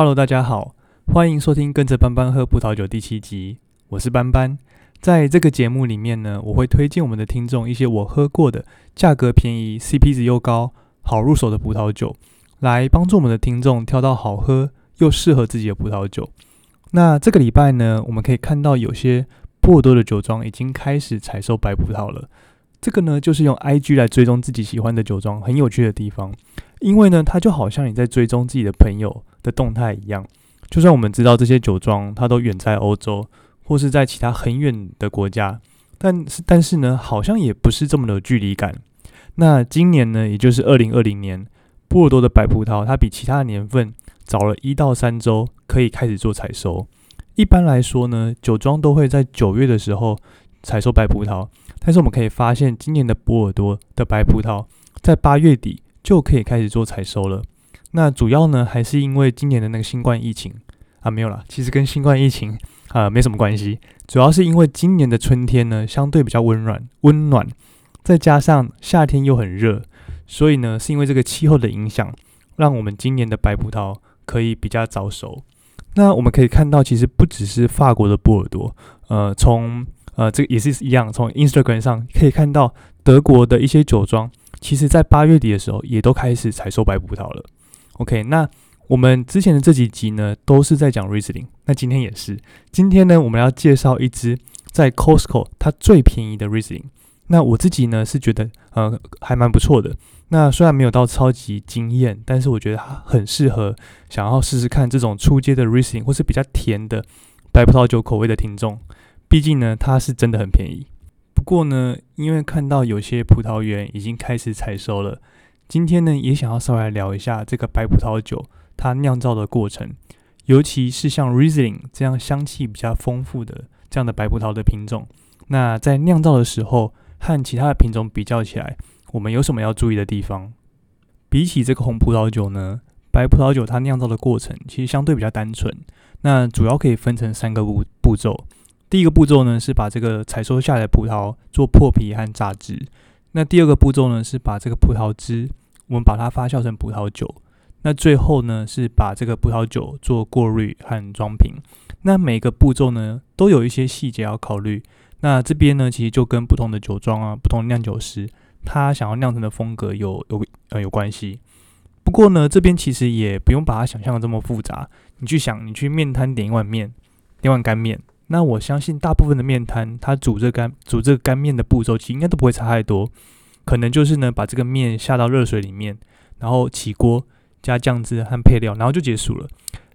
Hello，大家好，欢迎收听《跟着班班喝葡萄酒》第七集，我是班班。在这个节目里面呢，我会推荐我们的听众一些我喝过的、价格便宜、CP 值又高、好入手的葡萄酒，来帮助我们的听众挑到好喝又适合自己的葡萄酒。那这个礼拜呢，我们可以看到有些波多的酒庄已经开始采收白葡萄了。这个呢，就是用 IG 来追踪自己喜欢的酒庄，很有趣的地方。因为呢，它就好像你在追踪自己的朋友的动态一样。就算我们知道这些酒庄它都远在欧洲，或是在其他很远的国家，但是但是呢，好像也不是这么的距离感。那今年呢，也就是二零二零年，波尔多的白葡萄它比其他年份早了一到三周可以开始做采收。一般来说呢，酒庄都会在九月的时候采收白葡萄。但是我们可以发现，今年的波尔多的白葡萄在八月底就可以开始做采收了。那主要呢，还是因为今年的那个新冠疫情啊，没有啦，其实跟新冠疫情啊没什么关系。主要是因为今年的春天呢，相对比较温暖，温暖，再加上夏天又很热，所以呢，是因为这个气候的影响，让我们今年的白葡萄可以比较早熟。那我们可以看到，其实不只是法国的波尔多，呃，从呃，这个也是一样，从 Instagram 上可以看到，德国的一些酒庄，其实在八月底的时候，也都开始采收白葡萄了。OK，那我们之前的这几集呢，都是在讲 Riesling，那今天也是，今天呢，我们要介绍一支在 Costco 它最便宜的 Riesling。那我自己呢是觉得，呃，还蛮不错的。那虽然没有到超级惊艳，但是我觉得它很适合想要试试看这种初阶的 Riesling 或是比较甜的白葡萄酒口味的听众。毕竟呢，它是真的很便宜。不过呢，因为看到有些葡萄园已经开始采收了，今天呢也想要稍微来聊一下这个白葡萄酒它酿造的过程，尤其是像 Riesling 这样香气比较丰富的这样的白葡萄的品种，那在酿造的时候和其他的品种比较起来，我们有什么要注意的地方？比起这个红葡萄酒呢，白葡萄酒它酿造的过程其实相对比较单纯，那主要可以分成三个步步骤。第一个步骤呢是把这个采收下来的葡萄做破皮和榨汁。那第二个步骤呢是把这个葡萄汁，我们把它发酵成葡萄酒。那最后呢是把这个葡萄酒做过滤和装瓶。那每个步骤呢都有一些细节要考虑。那这边呢其实就跟不同的酒庄啊、不同酿酒师他想要酿成的风格有有呃有关系。不过呢这边其实也不用把它想象的这么复杂。你去想，你去面摊点一碗面，点碗干面。那我相信大部分的面摊，它煮这干煮这个干面的步骤，其实应该都不会差太多。可能就是呢，把这个面下到热水里面，然后起锅加酱汁和配料，然后就结束了。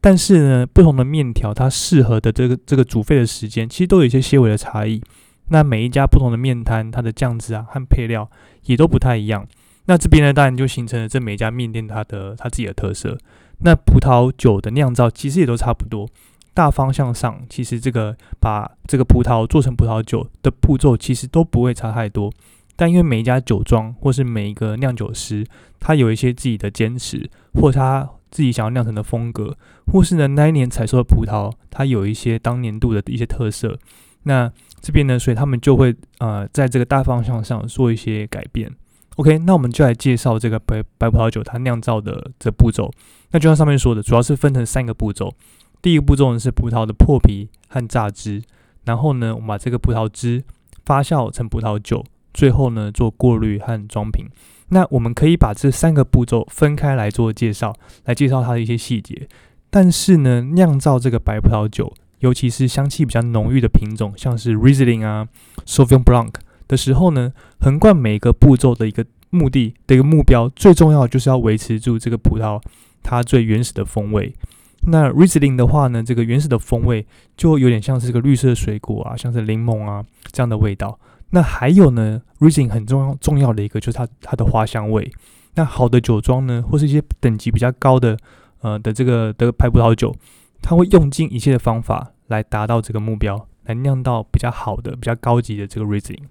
但是呢，不同的面条它适合的这个这个煮沸的时间，其实都有一些些微的差异。那每一家不同的面摊，它的酱汁啊和配料也都不太一样。那这边呢，当然就形成了这每一家面店它的它自己的特色。那葡萄酒的酿造其实也都差不多。大方向上，其实这个把这个葡萄做成葡萄酒的步骤，其实都不会差太多。但因为每一家酒庄或是每一个酿酒师，他有一些自己的坚持，或他自己想要酿成的风格，或是呢那一年采收的葡萄，它有一些当年度的一些特色。那这边呢，所以他们就会呃在这个大方向上做一些改变。OK，那我们就来介绍这个白白葡萄酒它酿造的这步骤。那就像上面说的，主要是分成三个步骤。第一个步骤呢是葡萄的破皮和榨汁，然后呢，我们把这个葡萄汁发酵成葡萄酒，最后呢做过滤和装瓶。那我们可以把这三个步骤分开来做介绍，来介绍它的一些细节。但是呢，酿造这个白葡萄酒，尤其是香气比较浓郁的品种，像是 Riesling 啊、Sauvignon Blanc 的时候呢，横贯每一个步骤的一个目的的一个目标，最重要就是要维持住这个葡萄它最原始的风味。那 Riesling 的话呢，这个原始的风味就有点像是这个绿色水果啊，像是柠檬啊这样的味道。那还有呢，Riesling 很重要重要的一个就是它它的花香味。那好的酒庄呢，或是一些等级比较高的呃的这个的白葡萄酒，它会用尽一切的方法来达到这个目标，来酿到比较好的、比较高级的这个 Riesling。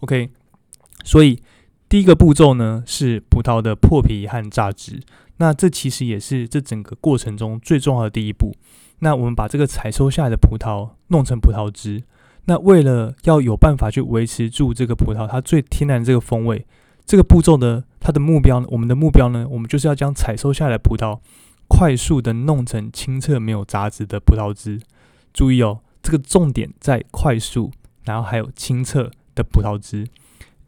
OK，所以第一个步骤呢是葡萄的破皮和榨汁。那这其实也是这整个过程中最重要的第一步。那我们把这个采收下来的葡萄弄成葡萄汁。那为了要有办法去维持住这个葡萄它最天然的这个风味，这个步骤呢，它的目标呢，我们的目标呢，我们就是要将采收下来的葡萄快速的弄成清澈没有杂质的葡萄汁。注意哦，这个重点在快速，然后还有清澈的葡萄汁。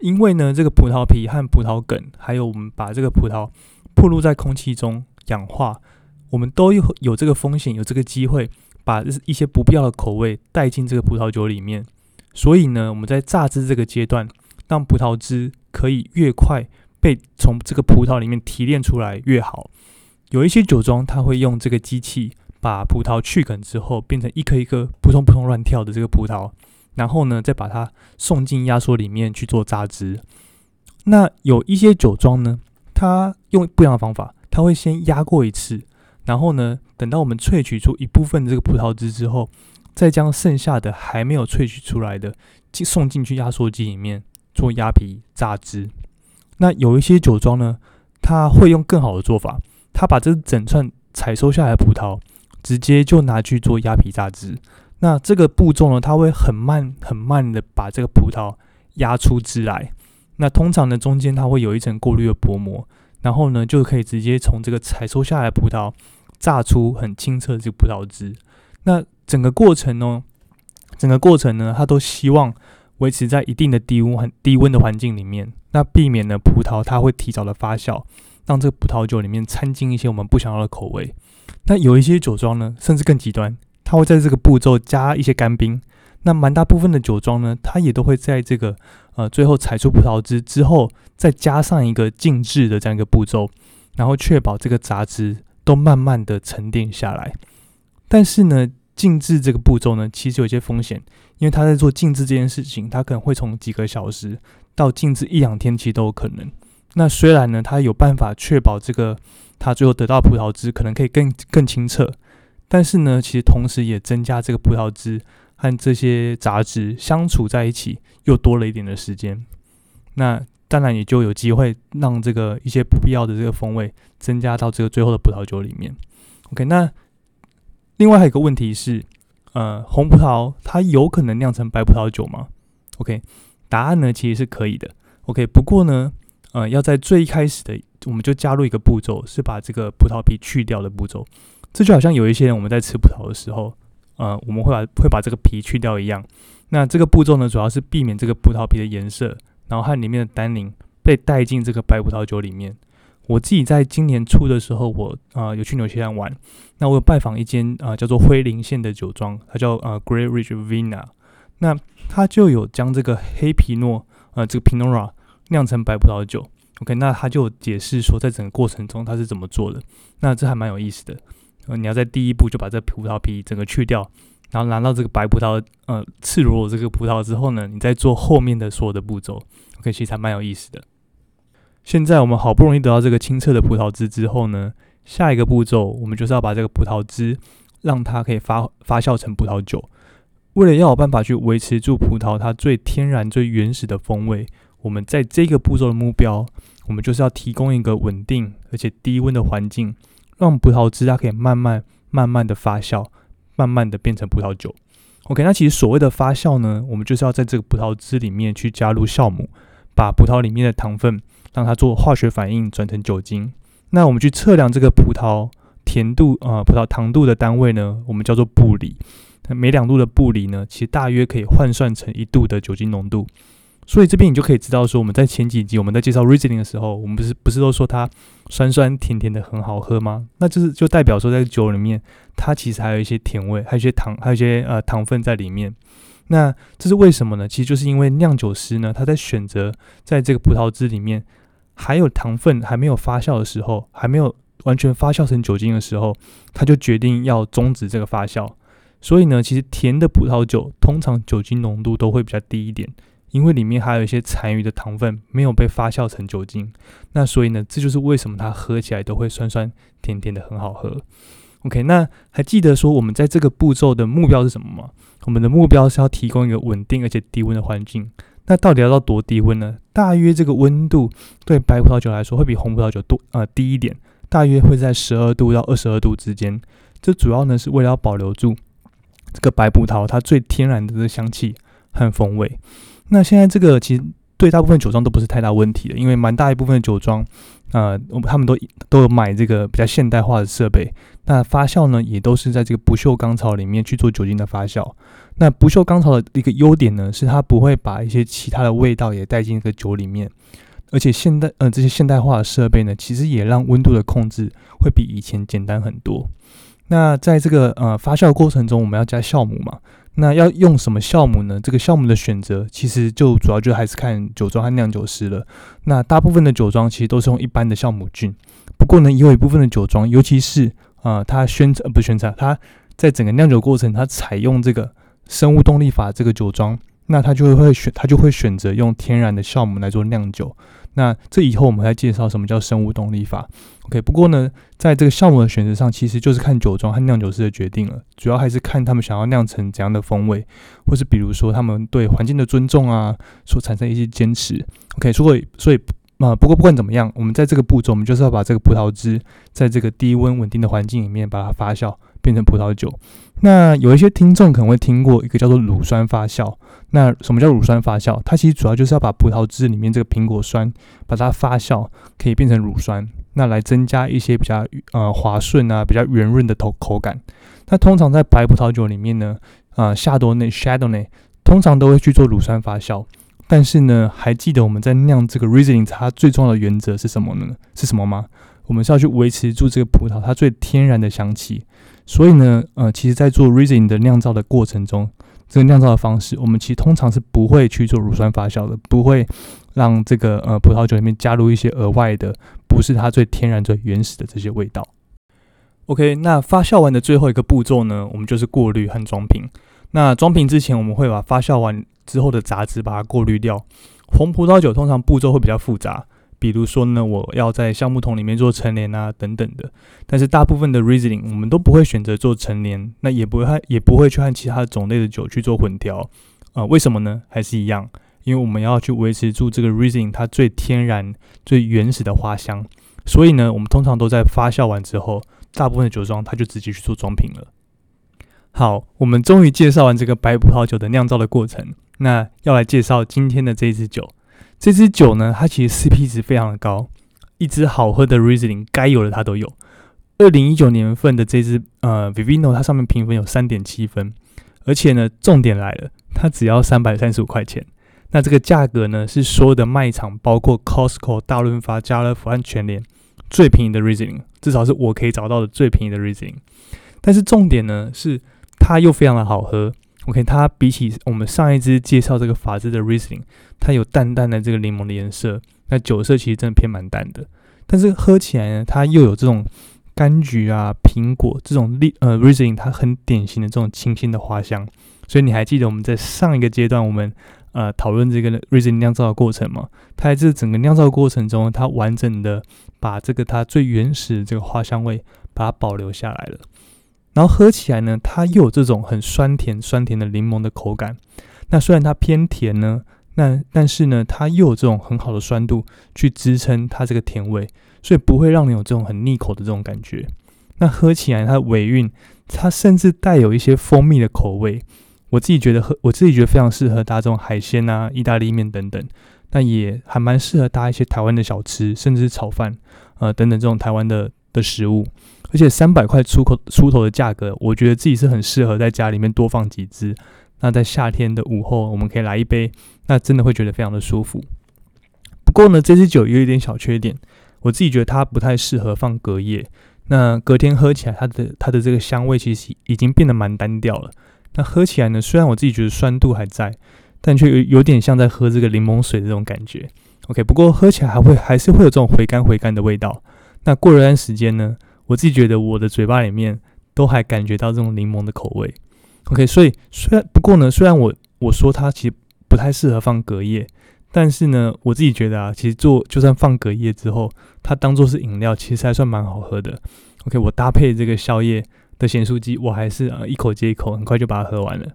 因为呢，这个葡萄皮和葡萄梗，还有我们把这个葡萄暴露在空气中氧化，我们都有有这个风险，有这个机会把一些不必要的口味带进这个葡萄酒里面。所以呢，我们在榨汁这个阶段，让葡萄汁可以越快被从这个葡萄里面提炼出来越好。有一些酒庄，它会用这个机器把葡萄去梗之后，变成一颗一颗扑通扑通乱跳的这个葡萄。然后呢，再把它送进压缩里面去做榨汁。那有一些酒庄呢，它用不一样的方法，它会先压过一次，然后呢，等到我们萃取出一部分的这个葡萄汁之后，再将剩下的还没有萃取出来的，进送进去压缩机里面做压皮榨汁。那有一些酒庄呢，它会用更好的做法，它把这整串采收下来的葡萄，直接就拿去做压皮榨汁。那这个步骤呢，它会很慢很慢的把这个葡萄压出汁来。那通常呢，中间它会有一层过滤的薄膜，然后呢，就可以直接从这个采收下来的葡萄榨出很清澈的这个葡萄汁。那整个过程呢，整个过程呢，它都希望维持在一定的低温很低温的环境里面，那避免呢葡萄它会提早的发酵，让这个葡萄酒里面掺进一些我们不想要的口味。那有一些酒庄呢，甚至更极端。它会在这个步骤加一些干冰，那蛮大部分的酒庄呢，它也都会在这个呃最后采出葡萄汁之后，再加上一个静置的这样一个步骤，然后确保这个杂质都慢慢的沉淀下来。但是呢，静置这个步骤呢，其实有些风险，因为他在做静置这件事情，他可能会从几个小时到静置一两天，其实都有可能。那虽然呢，他有办法确保这个他最后得到葡萄汁可能可以更更清澈。但是呢，其实同时也增加这个葡萄汁和这些杂质相处在一起，又多了一点的时间。那当然也就有机会让这个一些不必要的这个风味增加到这个最后的葡萄酒里面。OK，那另外还有一个问题是，呃，红葡萄它有可能酿成白葡萄酒吗？OK，答案呢其实是可以的。OK，不过呢，呃，要在最一开始的我们就加入一个步骤，是把这个葡萄皮去掉的步骤。这就好像有一些人我们在吃葡萄的时候，呃，我们会把会把这个皮去掉一样。那这个步骤呢，主要是避免这个葡萄皮的颜色，然后和里面的单宁被带进这个白葡萄酒里面。我自己在今年初的时候，我啊有去纽西兰玩，那我有拜访一间啊叫做灰林县的酒庄，它叫呃 Great Ridge Vina，那它就有将这个黑皮诺呃这个 Pinora 酿成白葡萄酒。OK，那他就解释说，在整个过程中他是怎么做的。那这还蛮有意思的。呃，你要在第一步就把这葡萄皮整个去掉，然后拿到这个白葡萄，呃，赤裸裸这个葡萄之后呢，你再做后面的所有的步骤，OK，其实还蛮有意思的。现在我们好不容易得到这个清澈的葡萄汁之后呢，下一个步骤我们就是要把这个葡萄汁让它可以发发酵成葡萄酒。为了要有办法去维持住葡萄它最天然、最原始的风味，我们在这个步骤的目标，我们就是要提供一个稳定而且低温的环境。让葡萄汁它可以慢慢、慢慢的发酵，慢慢的变成葡萄酒。OK，那其实所谓的发酵呢，我们就是要在这个葡萄汁里面去加入酵母，把葡萄里面的糖分让它做化学反应转成酒精。那我们去测量这个葡萄甜度啊，葡萄糖度的单位呢，我们叫做布里。每两度的布里呢，其实大约可以换算成一度的酒精浓度。所以这边你就可以知道说，我们在前几集我们在介绍 Riesling 的时候，我们不是不是都说它酸酸甜甜的很好喝吗？那就是就代表说在酒里面，它其实还有一些甜味，还有一些糖，还有一些呃糖分在里面。那这是为什么呢？其实就是因为酿酒师呢，他在选择在这个葡萄汁里面还有糖分还没有发酵的时候，还没有完全发酵成酒精的时候，他就决定要终止这个发酵。所以呢，其实甜的葡萄酒通常酒精浓度都会比较低一点。因为里面还有一些残余的糖分没有被发酵成酒精，那所以呢，这就是为什么它喝起来都会酸酸甜甜的，很好喝。OK，那还记得说我们在这个步骤的目标是什么吗？我们的目标是要提供一个稳定而且低温的环境。那到底要到多低温呢？大约这个温度对白葡萄酒来说会比红葡萄酒多呃低一点，大约会在十二度到二十二度之间。这主要呢是为了要保留住这个白葡萄它最天然的这香气和风味。那现在这个其实对大部分酒庄都不是太大问题的，因为蛮大一部分的酒庄，呃，他们都都有买这个比较现代化的设备。那发酵呢，也都是在这个不锈钢槽里面去做酒精的发酵。那不锈钢槽的一个优点呢，是它不会把一些其他的味道也带进这个酒里面。而且现代呃这些现代化的设备呢，其实也让温度的控制会比以前简单很多。那在这个呃发酵过程中，我们要加酵母嘛？那要用什么酵母呢？这个酵母的选择其实就主要就还是看酒庄和酿酒师了。那大部分的酒庄其实都是用一般的酵母菌，不过呢，也有一部分的酒庄，尤其是啊，它宣呃不宣传，它在整个酿酒过程，它采用这个生物动力法这个酒庄，那它就会选，它就会选择用天然的酵母来做酿酒。那这以后我们再介绍什么叫生物动力法。OK，不过呢，在这个项目的选择上，其实就是看酒庄和酿酒师的决定了，主要还是看他们想要酿成怎样的风味，或是比如说他们对环境的尊重啊，所产生一些坚持。OK，所以所以啊，不过不管怎么样，我们在这个步骤，我们就是要把这个葡萄汁在这个低温稳定的环境里面把它发酵。变成葡萄酒，那有一些听众可能会听过一个叫做乳酸发酵。那什么叫乳酸发酵？它其实主要就是要把葡萄汁里面这个苹果酸，把它发酵，可以变成乳酸，那来增加一些比较呃滑顺啊、比较圆润的口口感。那通常在白葡萄酒里面呢，啊夏多内 （Chardonnay） 通常都会去做乳酸发酵。但是呢，还记得我们在酿这个 Riesling 它最重要的原则是什么呢？是什么吗？我们是要去维持住这个葡萄它最天然的香气。所以呢，呃，其实，在做 Riesling 的酿造的过程中，这个酿造的方式，我们其实通常是不会去做乳酸发酵的，不会让这个呃葡萄酒里面加入一些额外的，不是它最天然、最原始的这些味道。OK，那发酵完的最后一个步骤呢，我们就是过滤和装瓶。那装瓶之前，我们会把发酵完之后的杂质把它过滤掉。红葡萄酒通常步骤会比较复杂。比如说呢，我要在橡木桶里面做陈年啊，等等的。但是大部分的 Riesling 我们都不会选择做陈年，那也不会也不会去和其他种类的酒去做混调啊？为什么呢？还是一样，因为我们要去维持住这个 Riesling 它最天然、最原始的花香。所以呢，我们通常都在发酵完之后，大部分的酒庄它就直接去做装瓶了。好，我们终于介绍完这个白葡萄酒的酿造的过程，那要来介绍今天的这一支酒。这支酒呢，它其实 CP 值非常的高，一支好喝的 Riesling 该有的它都有。二零一九年份的这支呃 Vivino，它上面评分有三点七分，而且呢，重点来了，它只要三百三十五块钱。那这个价格呢，是所有的卖场，包括 Costco、大润发、家乐福和全联最便宜的 Riesling，至少是我可以找到的最便宜的 Riesling。但是重点呢，是它又非常的好喝。OK，它比起我们上一支介绍这个法兹的 Riesling，它有淡淡的这个柠檬的颜色，那酒色其实真的偏蛮淡的。但是喝起来呢，它又有这种柑橘啊、苹果这种利呃 Riesling，它很典型的这种清新的花香。所以你还记得我们在上一个阶段我们呃讨论这个 Riesling 酿造的过程吗？它在这整个酿造过程中，它完整的把这个它最原始的这个花香味把它保留下来了。然后喝起来呢，它又有这种很酸甜酸甜的柠檬的口感。那虽然它偏甜呢，那但是呢，它又有这种很好的酸度去支撑它这个甜味，所以不会让你有这种很腻口的这种感觉。那喝起来它的尾韵，它甚至带有一些蜂蜜的口味。我自己觉得喝，我自己觉得非常适合搭这种海鲜啊、意大利面等等。那也还蛮适合搭一些台湾的小吃，甚至是炒饭，呃等等这种台湾的的食物。而且三百块出口出头的价格，我觉得自己是很适合在家里面多放几支。那在夏天的午后，我们可以来一杯，那真的会觉得非常的舒服。不过呢，这支酒有一点小缺点，我自己觉得它不太适合放隔夜。那隔天喝起来，它的它的这个香味其实已经变得蛮单调了。那喝起来呢，虽然我自己觉得酸度还在，但却有有点像在喝这个柠檬水这种感觉。OK，不过喝起来还会还是会有这种回甘回甘的味道。那过了一段时间呢？我自己觉得我的嘴巴里面都还感觉到这种柠檬的口味，OK，所以虽然不过呢，虽然我我说它其实不太适合放隔夜，但是呢，我自己觉得啊，其实做就算放隔夜之后，它当做是饮料，其实还算蛮好喝的。OK，我搭配这个宵夜的咸酥鸡，我还是啊一口接一口，很快就把它喝完了。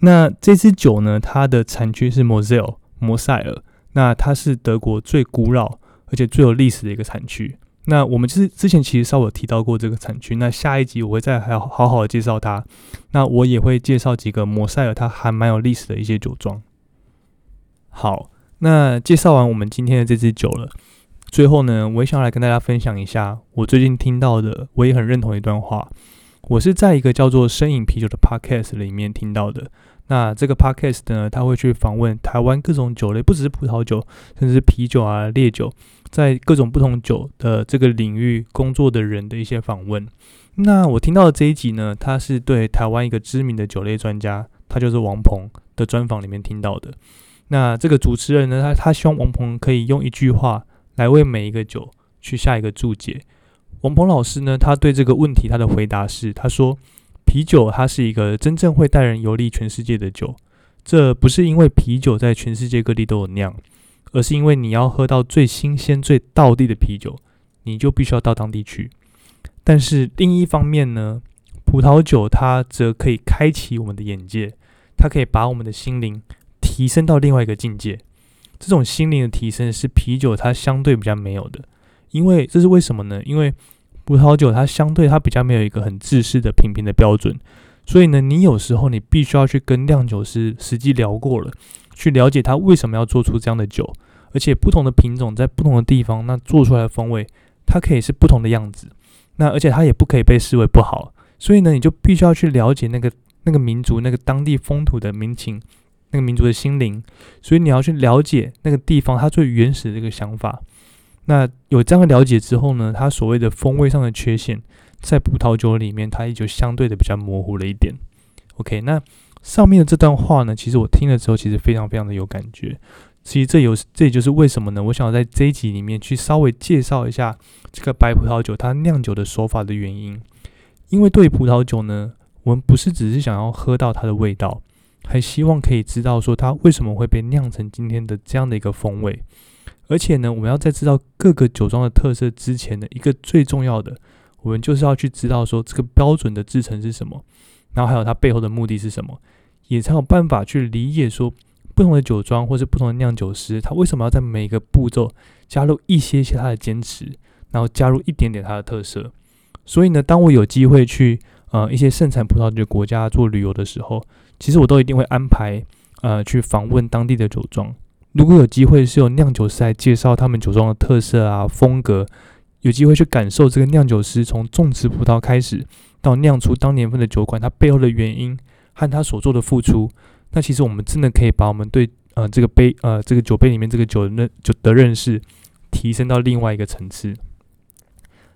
那这支酒呢，它的产区是摩塞尔，摩塞尔，那它是德国最古老而且最有历史的一个产区。那我们就是之前其实稍微提到过这个产区，那下一集我会再还要好好的介绍它。那我也会介绍几个摩塞尔它还蛮有历史的一些酒庄。好，那介绍完我们今天的这支酒了，最后呢，我也想来跟大家分享一下我最近听到的，我也很认同一段话。我是在一个叫做“深饮啤酒”的 podcast 里面听到的。那这个 podcast 呢，他会去访问台湾各种酒类，不只是葡萄酒，甚至是啤酒啊、烈酒，在各种不同酒的这个领域工作的人的一些访问。那我听到的这一集呢，他是对台湾一个知名的酒类专家，他就是王鹏的专访里面听到的。那这个主持人呢，他他希望王鹏可以用一句话来为每一个酒去下一个注解。王鹏老师呢，他对这个问题他的回答是，他说。啤酒，它是一个真正会带人游历全世界的酒。这不是因为啤酒在全世界各地都有酿，而是因为你要喝到最新鲜、最道地的啤酒，你就必须要到当地去。但是另一方面呢，葡萄酒它则可以开启我们的眼界，它可以把我们的心灵提升到另外一个境界。这种心灵的提升是啤酒它相对比较没有的，因为这是为什么呢？因为葡萄酒它相对它比较没有一个很自私的品评的标准，所以呢，你有时候你必须要去跟酿酒师实际聊过了，去了解他为什么要做出这样的酒，而且不同的品种在不同的地方，那做出来的风味它可以是不同的样子，那而且它也不可以被视为不好，所以呢，你就必须要去了解那个那个民族那个当地风土的民情，那个民族的心灵，所以你要去了解那个地方它最原始的这个想法。那有这样的了解之后呢，它所谓的风味上的缺陷，在葡萄酒里面，它也就相对的比较模糊了一点。OK，那上面的这段话呢，其实我听了之后，其实非常非常的有感觉。其实这有这也就是为什么呢？我想要在这一集里面去稍微介绍一下这个白葡萄酒它酿酒的手法的原因。因为对葡萄酒呢，我们不是只是想要喝到它的味道，还希望可以知道说它为什么会被酿成今天的这样的一个风味。而且呢，我们要在知道各个酒庄的特色之前呢一个最重要的，我们就是要去知道说这个标准的制成是什么，然后还有它背后的目的是什么，也才有办法去理解说不同的酒庄或是不同的酿酒师，他为什么要在每个步骤加入一些些他的坚持，然后加入一点点他的特色。所以呢，当我有机会去呃一些盛产葡萄酒的国家做旅游的时候，其实我都一定会安排呃去访问当地的酒庄。如果有机会是由酿酒师来介绍他们酒庄的特色啊风格，有机会去感受这个酿酒师从种植葡萄开始到酿出当年份的酒款，它背后的原因和他所做的付出，那其实我们真的可以把我们对呃这个杯呃这个酒杯里面这个酒的酒的认识提升到另外一个层次。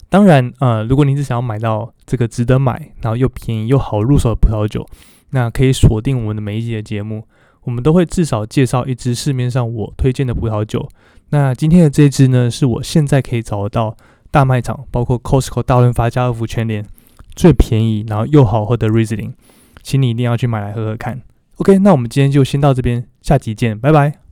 当然呃，如果您是想要买到这个值得买，然后又便宜又好入手的葡萄酒，那可以锁定我们的每一集的节目。我们都会至少介绍一支市面上我推荐的葡萄酒。那今天的这支呢，是我现在可以找得到大卖场，包括 Costco、大润发、家乐福全联最便宜，然后又好喝的 Riesling，请你一定要去买来喝喝看。OK，那我们今天就先到这边，下集见，拜拜。